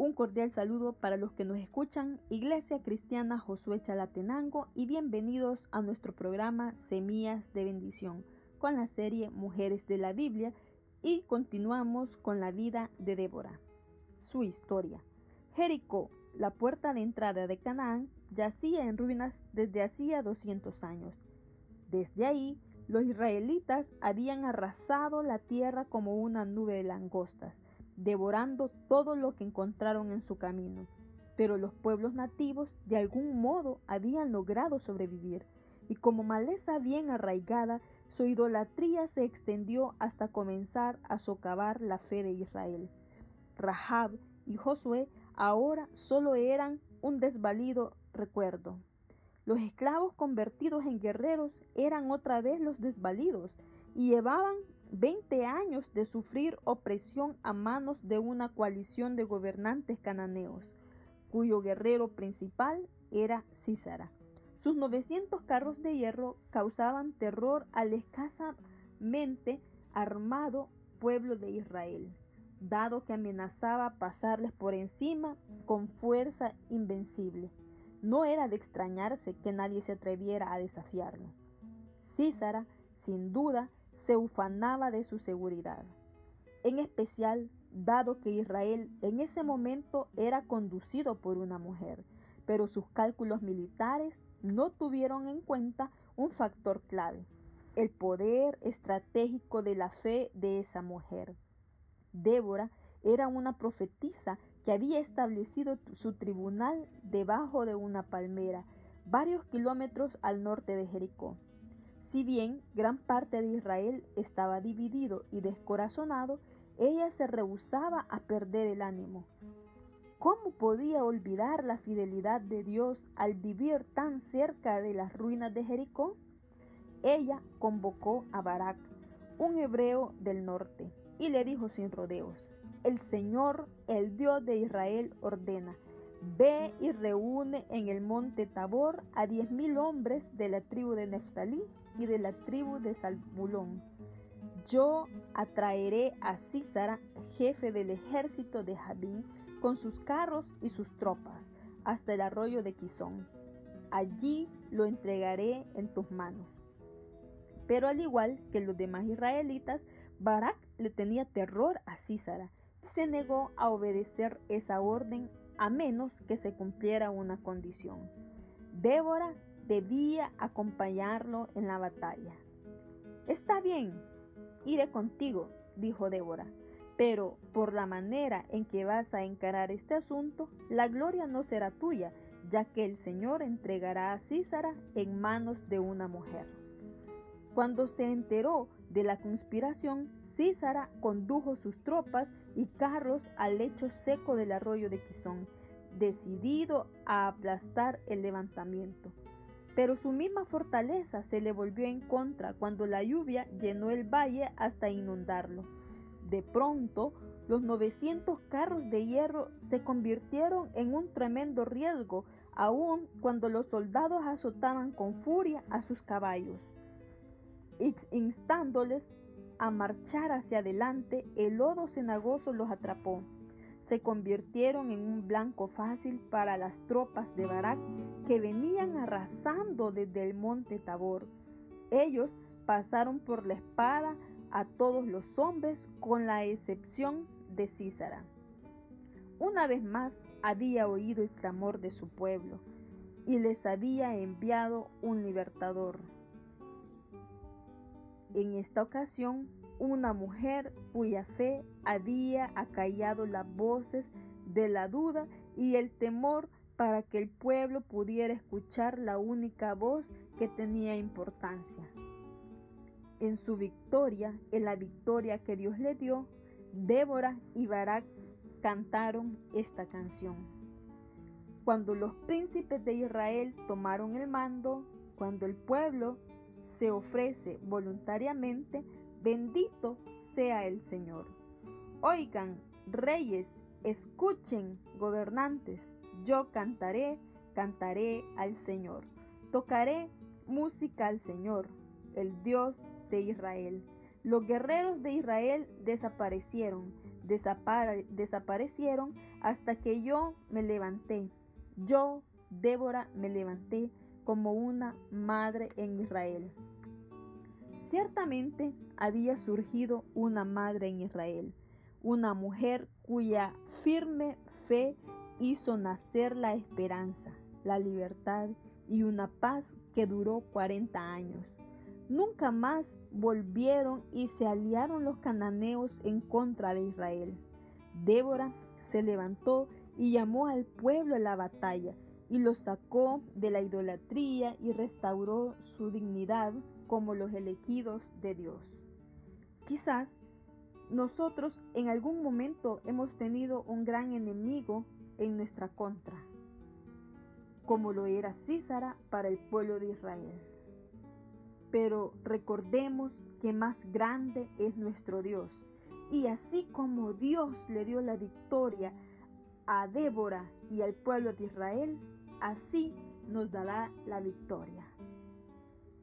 Un cordial saludo para los que nos escuchan, Iglesia Cristiana Josué Chalatenango, y bienvenidos a nuestro programa Semillas de Bendición con la serie Mujeres de la Biblia y continuamos con la vida de Débora. Su historia. Jericó, la puerta de entrada de Canaán, yacía en ruinas desde hacía 200 años. Desde ahí, los israelitas habían arrasado la tierra como una nube de langostas, devorando todo lo que encontraron en su camino. Pero los pueblos nativos de algún modo habían logrado sobrevivir, y como maleza bien arraigada, su idolatría se extendió hasta comenzar a socavar la fe de Israel. Rahab y Josué ahora solo eran un desvalido recuerdo. Los esclavos convertidos en guerreros eran otra vez los desvalidos y llevaban 20 años de sufrir opresión a manos de una coalición de gobernantes cananeos, cuyo guerrero principal era Císara. Sus 900 carros de hierro causaban terror al escasamente armado pueblo de Israel, dado que amenazaba pasarles por encima con fuerza invencible. No era de extrañarse que nadie se atreviera a desafiarlo. Císara, sin duda, se ufanaba de su seguridad, en especial dado que Israel en ese momento era conducido por una mujer, pero sus cálculos militares no tuvieron en cuenta un factor clave, el poder estratégico de la fe de esa mujer. Débora era una profetisa que había establecido su tribunal debajo de una palmera, varios kilómetros al norte de Jericó. Si bien gran parte de Israel estaba dividido y descorazonado, ella se rehusaba a perder el ánimo. ¿Cómo podía olvidar la fidelidad de Dios al vivir tan cerca de las ruinas de Jericó? Ella convocó a Barak, un hebreo del norte, y le dijo sin rodeos, el Señor, el Dios de Israel, ordena, ve y reúne en el monte Tabor a diez mil hombres de la tribu de Neftalí y de la tribu de Salbulón. Yo atraeré a Císara, jefe del ejército de Jabín, con sus carros y sus tropas hasta el arroyo de Quizón. Allí lo entregaré en tus manos. Pero al igual que los demás israelitas, Barak le tenía terror a Císara se negó a obedecer esa orden a menos que se cumpliera una condición. Débora debía acompañarlo en la batalla. Está bien, iré contigo, dijo Débora, pero por la manera en que vas a encarar este asunto, la gloria no será tuya, ya que el Señor entregará a Císara en manos de una mujer. Cuando se enteró de la conspiración, Císara condujo sus tropas y carros al lecho seco del arroyo de Quizón, decidido a aplastar el levantamiento. Pero su misma fortaleza se le volvió en contra cuando la lluvia llenó el valle hasta inundarlo. De pronto, los 900 carros de hierro se convirtieron en un tremendo riesgo, aun cuando los soldados azotaban con furia a sus caballos. Instándoles a marchar hacia adelante, el lodo cenagoso los atrapó. Se convirtieron en un blanco fácil para las tropas de Barak que venían arrasando desde el monte Tabor. Ellos pasaron por la espada a todos los hombres con la excepción de Císara. Una vez más había oído el clamor de su pueblo y les había enviado un libertador. En esta ocasión, una mujer cuya fe había acallado las voces de la duda y el temor para que el pueblo pudiera escuchar la única voz que tenía importancia. En su victoria, en la victoria que Dios le dio, Débora y Barak cantaron esta canción. Cuando los príncipes de Israel tomaron el mando, cuando el pueblo se ofrece voluntariamente, bendito sea el Señor. Oigan, reyes, escuchen, gobernantes, yo cantaré, cantaré al Señor. Tocaré música al Señor, el Dios de Israel. Los guerreros de Israel desaparecieron, desaparecieron hasta que yo me levanté. Yo, Débora, me levanté como una madre en Israel. Ciertamente había surgido una madre en Israel, una mujer cuya firme fe hizo nacer la esperanza, la libertad y una paz que duró 40 años. Nunca más volvieron y se aliaron los cananeos en contra de Israel. Débora se levantó y llamó al pueblo a la batalla y lo sacó de la idolatría y restauró su dignidad como los elegidos de Dios. Quizás nosotros en algún momento hemos tenido un gran enemigo en nuestra contra, como lo era Císara para el pueblo de Israel. Pero recordemos que más grande es nuestro Dios. Y así como Dios le dio la victoria a Débora y al pueblo de Israel, así nos dará la victoria.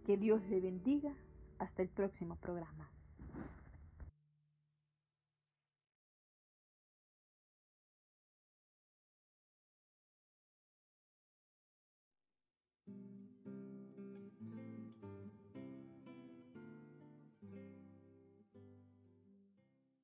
Que Dios le bendiga. Hasta el próximo programa.